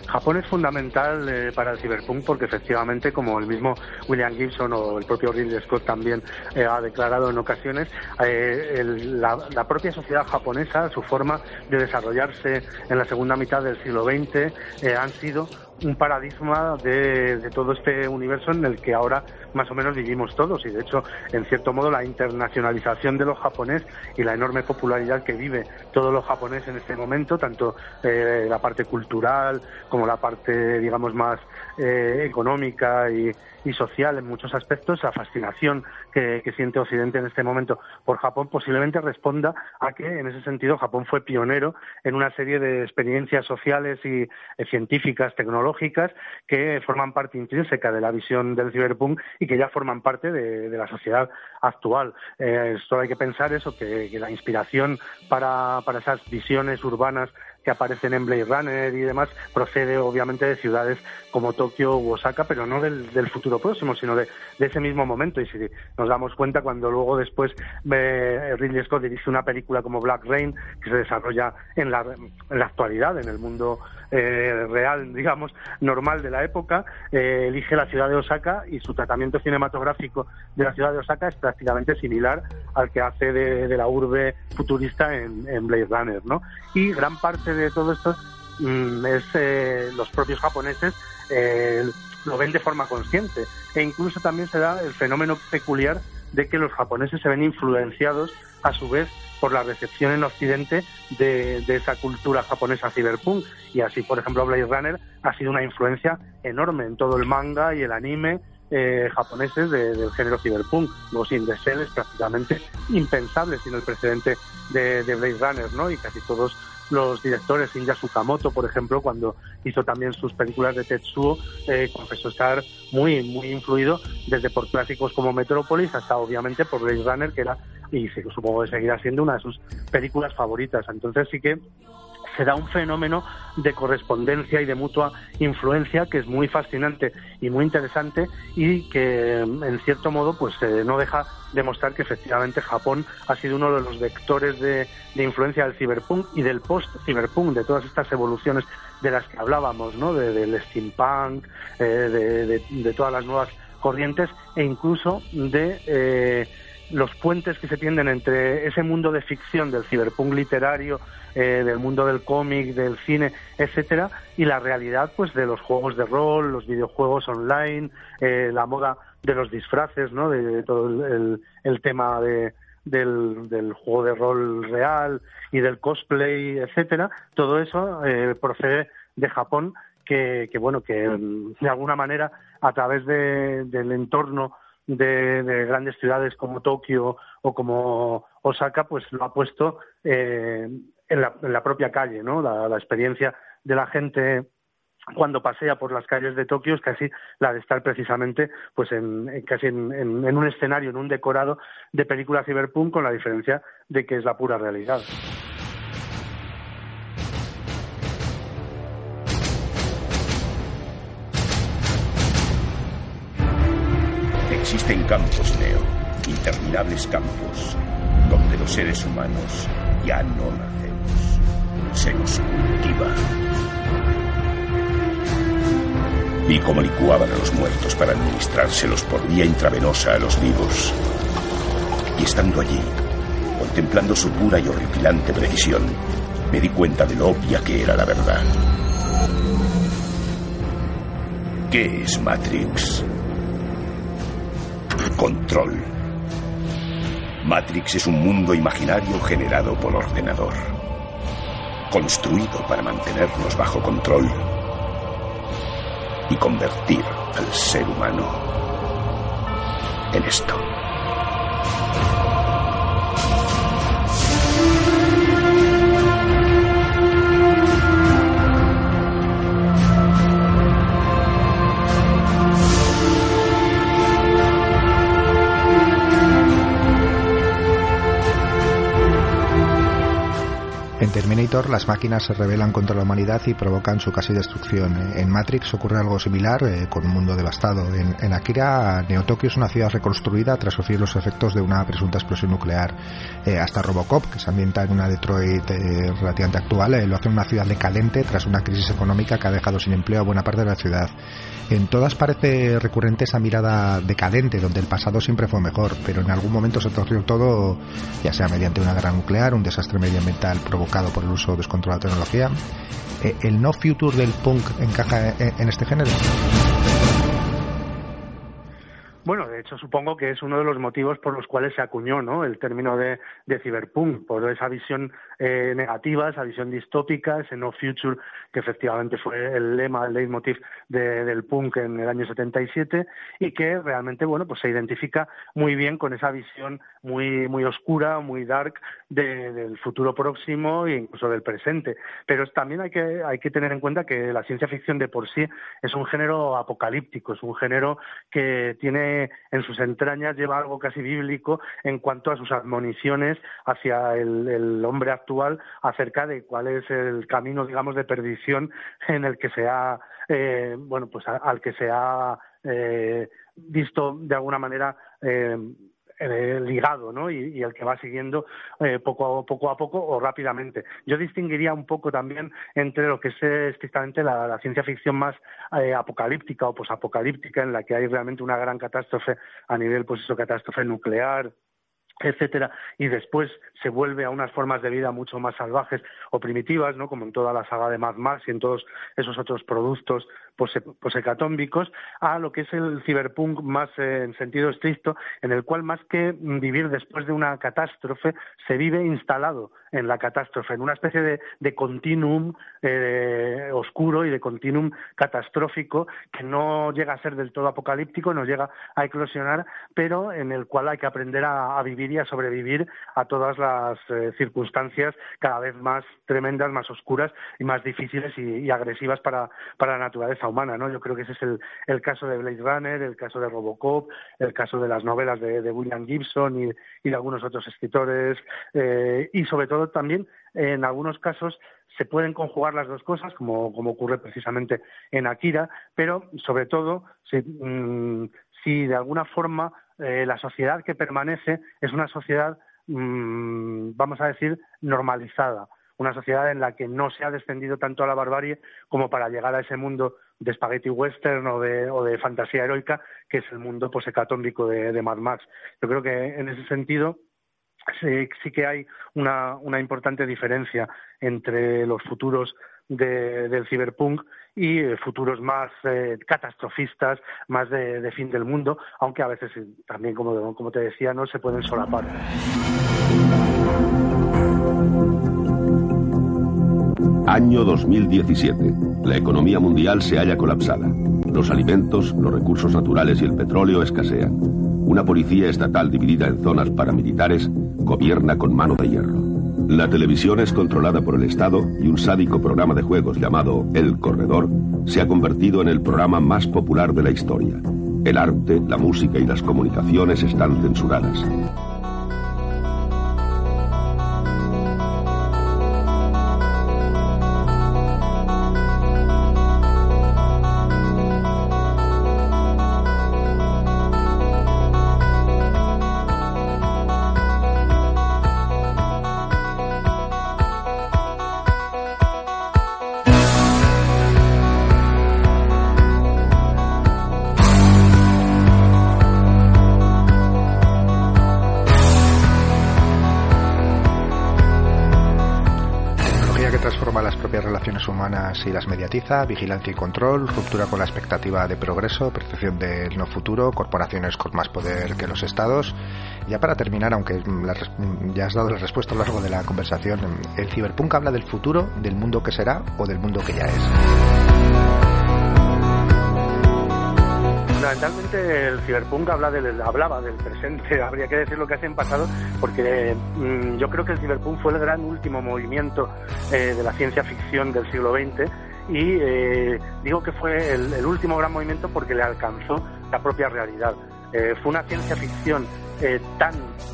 Japón es fundamental eh, para el cyberpunk porque efectivamente, como el mismo William Gibson o el propio Ridley Scott también eh, ha declarado en ocasiones, eh, la, la propia sociedad japonesa, su forma de desarrollarse en la segunda mitad del siglo XX, eh, han sido un paradigma de, de todo este universo en el que ahora más o menos vivimos todos. Y de hecho en cierto modo la internacionalización de los japonés y la enorme popularidad que vive todos los japoneses en este momento tanto eh, la parte cultural como la parte digamos más eh, económica y, y social en muchos aspectos la fascinación que, siente Occidente en este momento por Japón posiblemente responda a que en ese sentido Japón fue pionero en una serie de experiencias sociales y eh, científicas tecnológicas que forman parte intrínseca de la visión del cyberpunk y que ya forman parte de, de la sociedad actual. Eh, solo hay que pensar eso, que, que la inspiración para, para esas visiones urbanas que aparecen en Blade Runner y demás procede obviamente de ciudades como Tokio u Osaka, pero no del, del futuro próximo, sino de, ese mismo momento. Y si nos damos cuenta cuando luego después eh, Ridley Scott dirige una película como Black Rain, que se desarrolla en la, en la actualidad, en el mundo eh, real, digamos, normal de la época, eh, elige la ciudad de Osaka y su tratamiento cinematográfico de la ciudad de Osaka es prácticamente similar al que hace de, de la urbe futurista en, en Blade Runner, ¿no? Y gran parte de todo esto mm, es eh, los propios japoneses eh, lo ven de forma consciente e incluso también se da el fenómeno peculiar de que los japoneses se ven influenciados a su vez por la recepción en Occidente de, esa cultura japonesa cyberpunk y así por ejemplo Blade Runner ha sido una influencia enorme en todo el manga y el anime eh, japoneses de- del género cyberpunk. Ghost in the Shell es prácticamente impensable sin el precedente de, de Blade Runner, ¿no? Y casi todos los directores, Shinya Tsukamoto, por ejemplo, cuando hizo también sus películas de Tetsuo, eh, confesó estar muy, muy influido desde por clásicos como Metrópolis hasta obviamente por Blade Runner, que era, y supongo que seguirá siendo una de sus películas favoritas. Entonces sí que se da un fenómeno de correspondencia y de mutua influencia que es muy fascinante y muy interesante y que en cierto modo pues eh, no deja de mostrar que efectivamente Japón ha sido uno de los vectores de, influencia del ciberpunk y del post-ciberpunk, de todas estas evoluciones de las que hablábamos, ¿no? del steampunk, eh, de, todas las nuevas corrientes e incluso de eh, los puentes que se tienden entre ese mundo de ficción del ciberpunk literario, eh, del mundo del cómic, del cine, etcétera, y la realidad pues de los juegos de rol, los videojuegos online, eh, la moda de los disfraces, ¿no? De, todo el, tema de, del, juego de rol real y del cosplay, etcétera. Todo eso eh, procede de Japón, que, que bueno, que de alguna manera a través del entorno de, grandes ciudades como Tokio o como Osaka, pues lo ha puesto eh, en, la, propia calle, ¿no? La, experiencia de la gente cuando pasea por las calles de Tokio es casi la de estar precisamente pues en, casi en, en, un escenario, en un decorado de película cyberpunk con la diferencia de que es la pura realidad. Campos, Neo, interminables campos, donde los seres humanos ya no nacemos, se nos cultiva. Vi cómo licuaban a los muertos para administrárselos por vía intravenosa a los vivos. Y estando allí, contemplando su pura y horripilante precisión, me di cuenta de lo obvia que era la verdad. ¿Qué es Matrix? Control. Matrix es un mundo imaginario generado por ordenador, construido para mantenernos bajo control y convertir al ser humano en esto. En Terminator las máquinas se rebelan contra la humanidad y provocan su casi destrucción. En Matrix ocurre algo similar eh, con un mundo devastado. En, Akira, Neo-Tokio es una ciudad reconstruida tras sufrir los efectos de una presunta explosión nuclear. Eh, hasta Robocop, que se ambienta en una Detroit eh, relativamente actual, lo hace en una ciudad decadente tras una crisis económica que ha dejado sin empleo a buena parte de la ciudad. En todas parece recurrente esa mirada decadente, donde el pasado siempre fue mejor, pero en algún momento se torció todo, ya sea mediante una guerra nuclear, un desastre medioambiental provocado por el uso descontrolado de tecnología. Eh, ¿El no future del punk encaja en este género? De hecho supongo que es uno de los motivos por los cuales se acuñó ¿no? el término de, de ciberpunk, por esa visión eh, negativa, esa visión distópica, ese no future que efectivamente fue el lema, el leitmotiv del punk en el año 77 y que realmente bueno pues se identifica muy bien con esa visión muy muy oscura, muy dark del futuro próximo e incluso del presente. Pero también hay que hay que tener en cuenta que la ciencia ficción de por sí es un género apocalíptico, es un género que tiene en sus entrañas lleva algo casi bíblico en cuanto a sus admoniciones hacia el, hombre actual acerca de cuál es el camino digamos de perdición en el que se ha, eh, bueno, pues al que se ha eh, visto de alguna manera eh, ligado, ¿no? Y, el que va siguiendo poco, a, poco a poco o rápidamente. Yo distinguiría un poco también entre lo que es estrictamente la, ciencia ficción más apocalíptica o posapocalíptica, en la que hay realmente una gran catástrofe a nivel, pues eso, catástrofe nuclear, etcétera, y después se vuelve a unas formas de vida mucho más salvajes o primitivas, ¿no? como en toda la saga de Mad Max y en todos esos otros productos posecatómbicos a lo que es el ciberpunk más eh, en sentido estricto, en el cual más que vivir después de una catástrofe, se vive instalado en la catástrofe, en una especie de, de continuum eh, oscuro y de continuum catastrófico que no llega a ser del todo apocalíptico, no llega a eclosionar, pero en el cual hay que aprender a, vivir y a sobrevivir a todas las eh, circunstancias cada vez más tremendas, más oscuras y más difíciles y, agresivas para, para la naturaleza humana, ¿no? Yo creo que ese es el, el caso de Blade Runner, el caso de Robocop, el caso de las novelas de, de William Gibson y, de algunos otros escritores eh, y sobre todo también en algunos casos se pueden conjugar las dos cosas, como, como ocurre precisamente en Akira, pero sobre todo si, mm, si de alguna forma eh, la sociedad que permanece es una sociedad, mm, vamos a decir, normalizada, una sociedad en la que no se ha descendido tanto a la barbarie como para llegar a ese mundo de spaghetti western o de, o de fantasía heroica que es el mundo pues, hecatómbico de, de Mad Max. Yo creo que en ese sentido sí, que hay una, una importante diferencia entre los futuros de, del ciberpunk y eh, futuros más eh, catastrofistas, más de, de, fin del mundo, aunque a veces eh, también, como, como te decía, no se pueden solapar. Año 2017. La economía mundial se halla colapsada. Los alimentos, los recursos naturales y el petróleo escasean. Una policía estatal dividida en zonas paramilitares gobierna con mano de hierro. La televisión es controlada por el Estado y un sádico programa de juegos llamado El Corredor se ha convertido en el programa más popular de la historia. El arte, la música y las comunicaciones están censuradas. Y las mediatiza, vigilancia y control, ruptura con la expectativa de progreso, percepción del no futuro, corporaciones con más poder que los estados. Ya para terminar, aunque ya has dado la respuesta a lo largo de la conversación, ¿el ciberpunk habla del futuro, del mundo que será o del mundo que ya es? Fundamentalmente el ciberpunk habla del, hablaba del presente, habría que decir lo que hace en pasado, porque mm, yo creo que el ciberpunk fue el gran último movimiento eh, de la ciencia ficción del siglo XX y eh, digo que fue el, último gran movimiento porque le alcanzó la propia realidad. Eh, fue una ciencia ficción tan,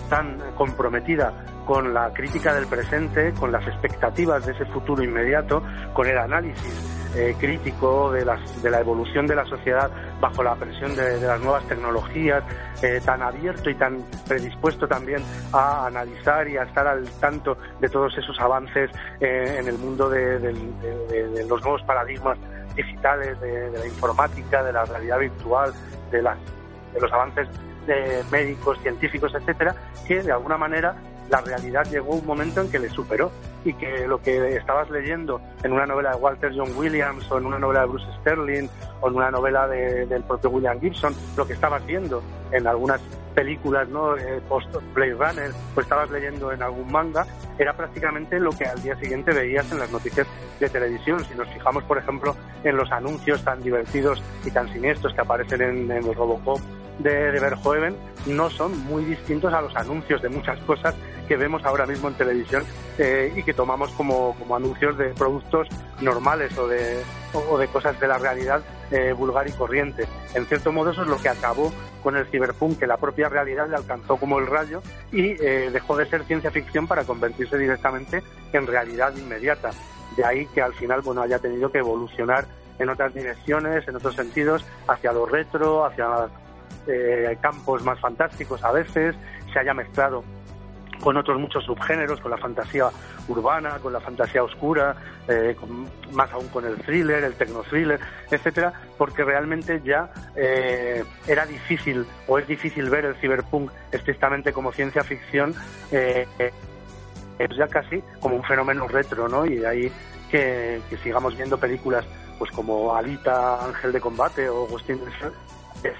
tan comprometida con la crítica del presente, con las expectativas de ese futuro inmediato, con el análisis eh, crítico de, las, de la evolución de la sociedad bajo la presión de, las nuevas tecnologías, eh, tan abierto y tan predispuesto también a analizar y a estar al tanto de todos esos avances eh, en el mundo de, los nuevos paradigmas digitales, de, la informática, de la realidad virtual, de, las, de los avances médicos, científicos, etcétera, que de alguna manera la realidad llegó un momento en que le superó y que lo que estabas leyendo en una novela de Walter John Williams o en una novela de Bruce Sterling o en una novela del propio William Gibson, lo que estabas viendo en algunas películas, ¿no? Eh, post Blade Runner, o estabas leyendo en algún manga, era prácticamente lo que al día siguiente veías en las noticias de televisión. Si nos fijamos, por ejemplo, en los anuncios tan divertidos y tan siniestros que aparecen en, en Robocop de, de Verhoeven, no son muy distintos a los anuncios de muchas cosas que vemos ahora mismo en televisión eh, y que tomamos como, como, anuncios de productos normales o de, o de cosas de la realidad eh, vulgar y corriente. En cierto modo eso es lo que acabó con el ciberpunk, que la propia realidad le alcanzó como el rayo y eh, dejó de ser ciencia ficción para convertirse directamente en realidad inmediata. De ahí que al final bueno haya tenido que evolucionar en otras direcciones, en otros sentidos, hacia lo retro, hacia eh, campos más fantásticos a veces, se haya mezclado con otros muchos subgéneros, con la fantasía urbana, con la fantasía oscura, eh, más aún con el thriller, el tecno-thriller, etcétera, porque realmente ya eh, era difícil o es difícil ver el ciberpunk estrictamente como ciencia ficción, eh, es ya casi como un fenómeno retro, ¿no? Y de ahí que, sigamos viendo películas pues como Alita, Ángel de Combate o in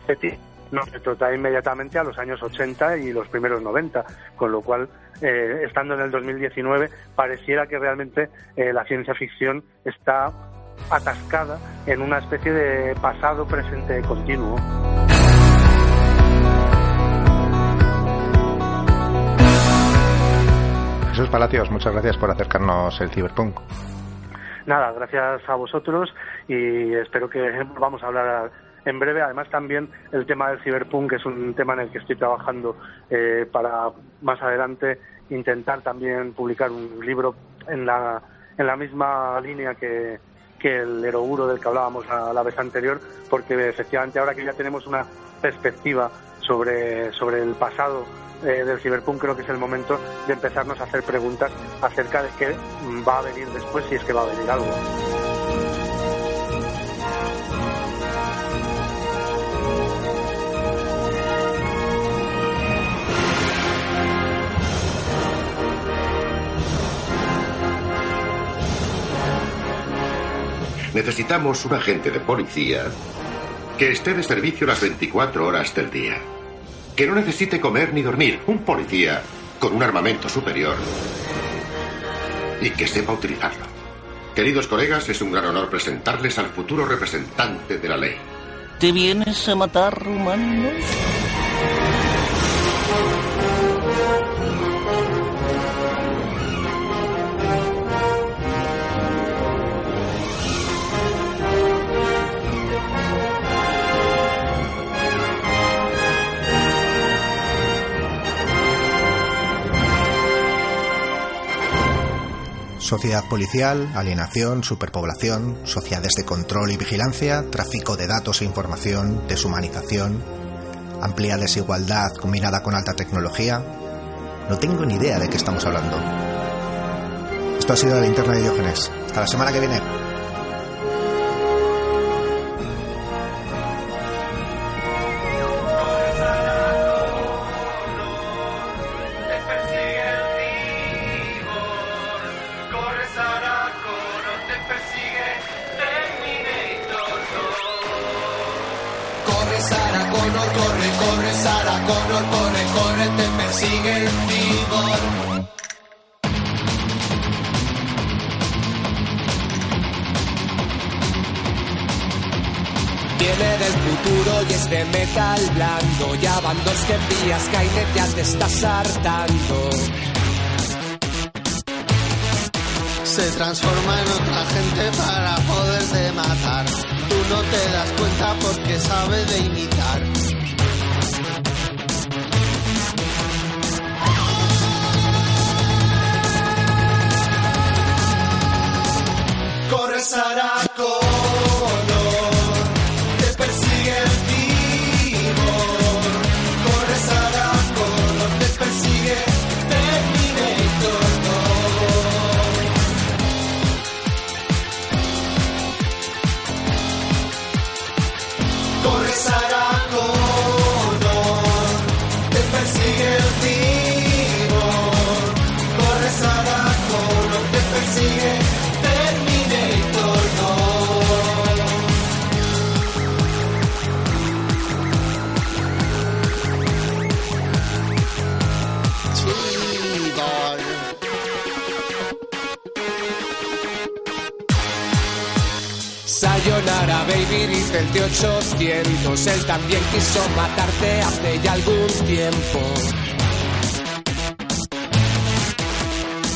the nos retrotrae inmediatamente a los años 80 y los primeros 90, con lo cual, eh, estando en el 2019, pareciera que realmente eh, la ciencia ficción está atascada en una especie de pasado-presente continuo. Jesús Palacios, muchas gracias por acercarnos el ciberpunk. Nada, gracias a vosotros y espero que vamos a hablar en breve. Además, también el tema del ciberpunk es un tema en el que estoy trabajando eh, para más adelante intentar también publicar un libro en la en la misma línea que, que el Eroguro del que hablábamos a la vez anterior, porque efectivamente ahora que ya tenemos una perspectiva sobre, sobre el pasado eh, del ciberpunk, creo que es el momento de empezarnos a hacer preguntas acerca de qué va a venir después, si es que va a venir algo. Necesitamos un agente de policía que esté de servicio las 24 horas del día. Que no necesite comer ni dormir. Un policía con un armamento superior y que sepa utilizarlo. Queridos colegas, es un gran honor presentarles al futuro representante de la ley. ¿Te vienes a matar humanos? Sociedad policial, alienación, superpoblación, sociedades de control y vigilancia, tráfico de datos e información, deshumanización, amplia desigualdad combinada con alta tecnología. No tengo ni idea de qué estamos hablando. Esto ha sido la linterna de Diógenes. Hasta la semana que viene. Se transforma en otra gente para poderte matar. Tú no te das cuenta porque sabe de imitar. Baby dice el T-800 Él también quiso matarte hace ya algún tiempo.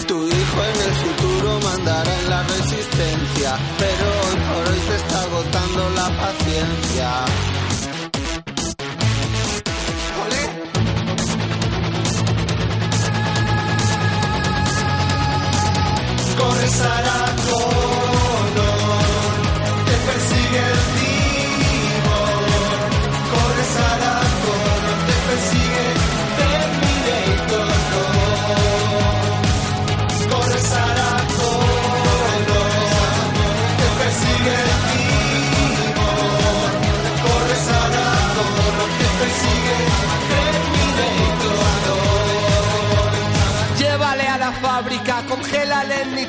Tu hijo en el futuro mandará en la resistencia, pero hoy por hoy te está agotando la paciencia. Corre Sarah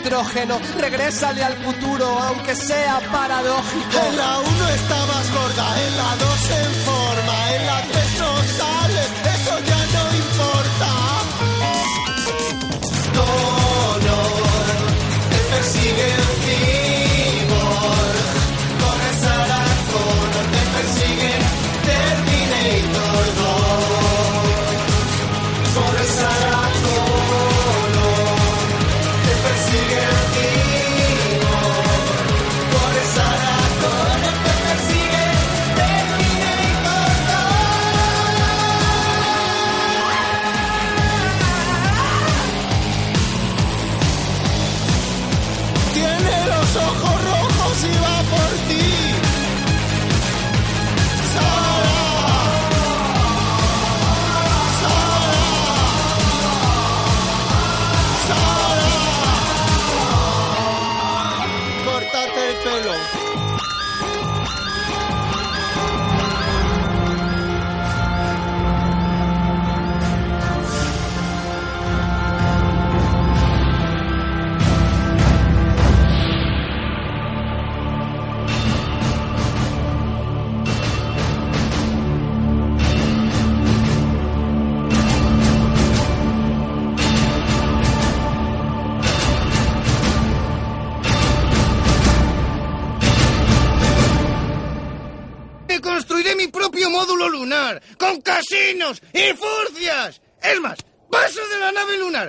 nitrógeno, regrésale al futuro, aunque sea paradójico. En la 1 estabas gorda, en la 2 en forma, en la 3 no sales, eso ya no importa. Connor, te persigue el timor. Corre Sarah Connor, te persigue Terminator casinos y furcias. Es más, paso de la nave lunar